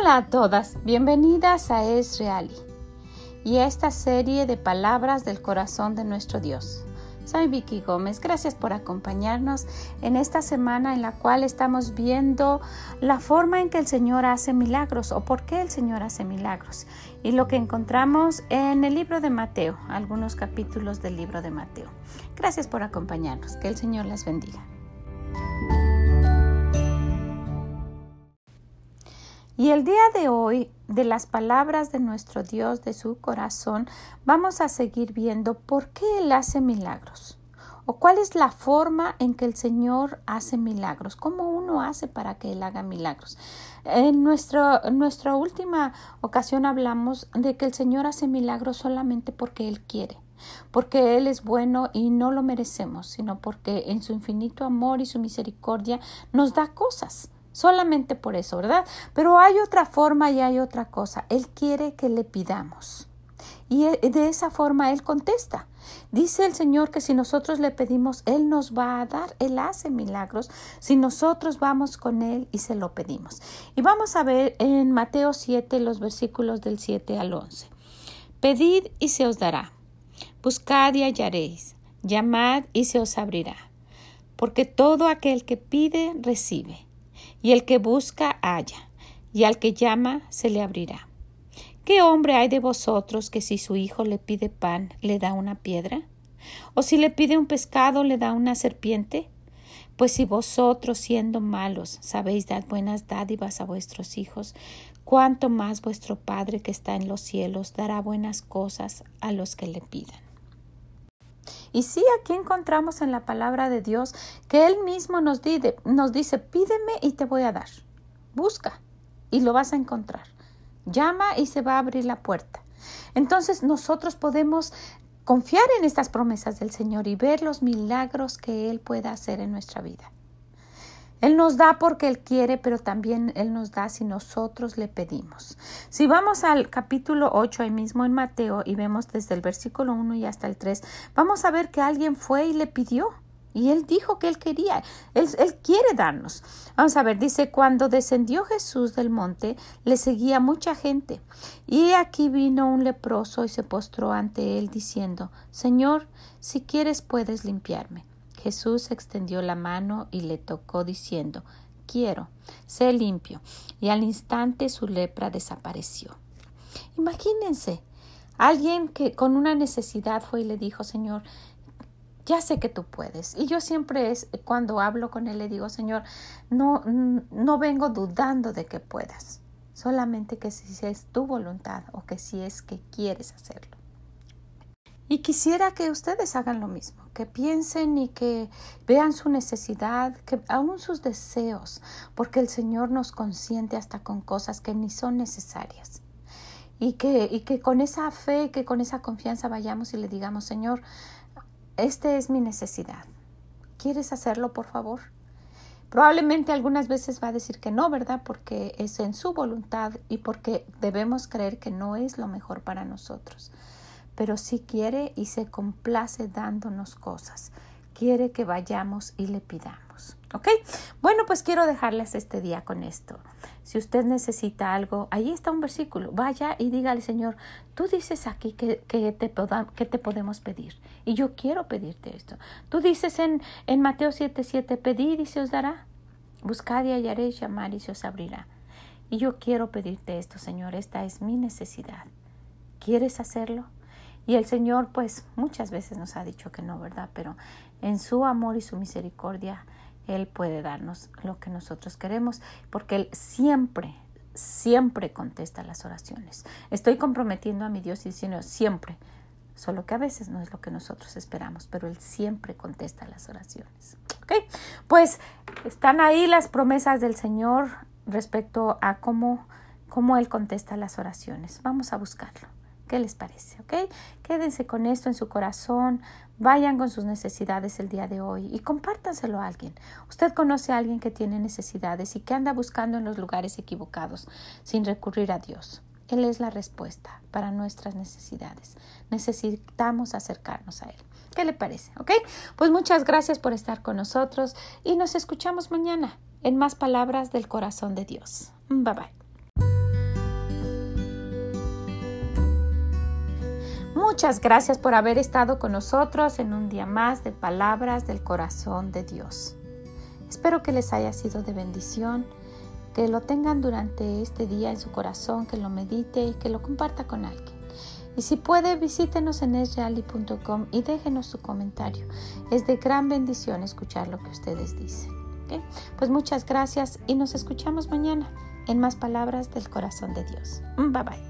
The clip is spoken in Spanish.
Hola a todas, bienvenidas a Es y a esta serie de palabras del corazón de nuestro Dios. Soy Vicky Gómez, gracias por acompañarnos en esta semana en la cual estamos viendo la forma en que el Señor hace milagros o por qué el Señor hace milagros y lo que encontramos en el libro de Mateo, algunos capítulos del libro de Mateo. Gracias por acompañarnos, que el Señor les bendiga. Y el día de hoy, de las palabras de nuestro Dios, de su corazón, vamos a seguir viendo por qué Él hace milagros o cuál es la forma en que el Señor hace milagros, cómo uno hace para que Él haga milagros. En, nuestro, nuestra última ocasión hablamos de que el Señor hace milagros solamente porque Él quiere porque Él es bueno y no lo merecemos, sino porque en su infinito amor y su misericordia nos da cosas. Solamente por eso, ¿verdad? Pero hay otra forma y hay otra cosa. Él quiere que le pidamos. Y e, de esa forma Él contesta. Dice el Señor que si nosotros le pedimos, Él nos va a dar. Él hace milagros si nosotros vamos con Él y se lo pedimos. Y vamos a ver en Mateo 7 los versículos del 7 al 11. Pedid y se os dará. Buscad y hallaréis. Llamad y se os abrirá. Porque todo aquel que pide, recibe y el que busca halla, y al que llama se le abrirá. ¿Qué hombre hay de vosotros que si su hijo le pide pan le da una piedra? ¿O si le pide un pescado le da una serpiente? Pues si vosotros siendo malos sabéis dar buenas dádivas a vuestros hijos, cuánto más vuestro Padre que está en los cielos dará buenas cosas a los que le pidan. Y sí, aquí encontramos en la palabra de Dios que Él mismo nos, nos dice, pídeme y te voy a dar. Busca y lo vas a encontrar. Llama y se va a abrir la puerta. Entonces nosotros podemos confiar en estas promesas del Señor y ver los milagros que Él pueda hacer en nuestra vida. Él nos da porque Él quiere, pero también Él nos da si nosotros le pedimos. Si vamos al capítulo 8 ahí mismo en Mateo y vemos desde el versículo 1 y hasta el 3, vamos a ver que alguien fue y le pidió. Y él dijo que él quería, él, él, quiere darnos. Vamos a ver, dice, cuando descendió Jesús del monte, le seguía mucha gente. Y aquí vino un leproso y se postró ante él, diciendo, Señor, si quieres puedes limpiarme. Jesús extendió la mano y le tocó diciendo Quiero, sé limpio. Y al instante su lepra desapareció. Imagínense, alguien que con una necesidad fue y le dijo, Señor, ya sé que tú puedes. Y yo siempre es, cuando hablo con él, le digo, Señor, no, no vengo dudando de que puedas, solamente que si es tu voluntad o que si es que quieres hacerlo. Y quisiera que ustedes hagan lo mismo, que piensen y que vean su necesidad, que aún sus deseos, porque el Señor nos consiente hasta con cosas que ni son necesarias. Y que, y que con esa fe, que con esa confianza vayamos y le digamos, Señor, esta es mi necesidad. ¿Quieres hacerlo, por favor? Probablemente algunas veces va a decir que no, ¿verdad? Porque es en su voluntad y porque debemos creer que no es lo mejor para nosotros pero sí quiere y se complace dándonos cosas. Quiere que vayamos y le pidamos. ¿Ok? Bueno, pues quiero dejarles este día con esto. Si usted necesita algo, ahí está un versículo. Vaya y dígale, Señor, tú dices aquí que, que, te, que te podemos pedir. Y yo quiero pedirte esto. Tú dices en, en Mateo 7:7, 7, pedid y se os dará. Buscad y hallaréis, llamar y se os abrirá. Y yo quiero pedirte esto, Señor. Esta es mi necesidad. ¿Quieres hacerlo? Y el Señor, pues muchas veces nos ha dicho que no, ¿verdad? Pero en su amor y su misericordia, Él puede darnos lo que nosotros queremos, porque Él siempre, siempre contesta las oraciones. Estoy comprometiendo a mi Dios y diciendo siempre, solo que a veces no es lo que nosotros esperamos, pero Él siempre contesta las oraciones. ¿Ok? Pues están ahí las promesas del Señor respecto a cómo, cómo Él contesta las oraciones. Vamos a buscarlo. ¿Qué les parece? ¿Ok? Quédense con esto en su corazón, vayan con sus necesidades el día de hoy y compártanselo a alguien. Usted conoce a alguien que tiene necesidades y que anda buscando en los lugares equivocados sin recurrir a Dios. Él es la respuesta para nuestras necesidades. Necesitamos acercarnos a Él. ¿Qué le parece? ¿Ok? Pues muchas gracias por estar con nosotros y nos escuchamos mañana en más palabras del corazón de Dios. Bye bye. Muchas gracias por haber estado con nosotros en un día más de palabras del corazón de Dios. Espero que les haya sido de bendición, que lo tengan durante este día en su corazón, que lo medite y que lo comparta con alguien. Y si puede, visítenos en esreali.com y déjenos su comentario. Es de gran bendición escuchar lo que ustedes dicen. Pues muchas gracias y nos escuchamos mañana en más palabras del corazón de Dios. Bye bye.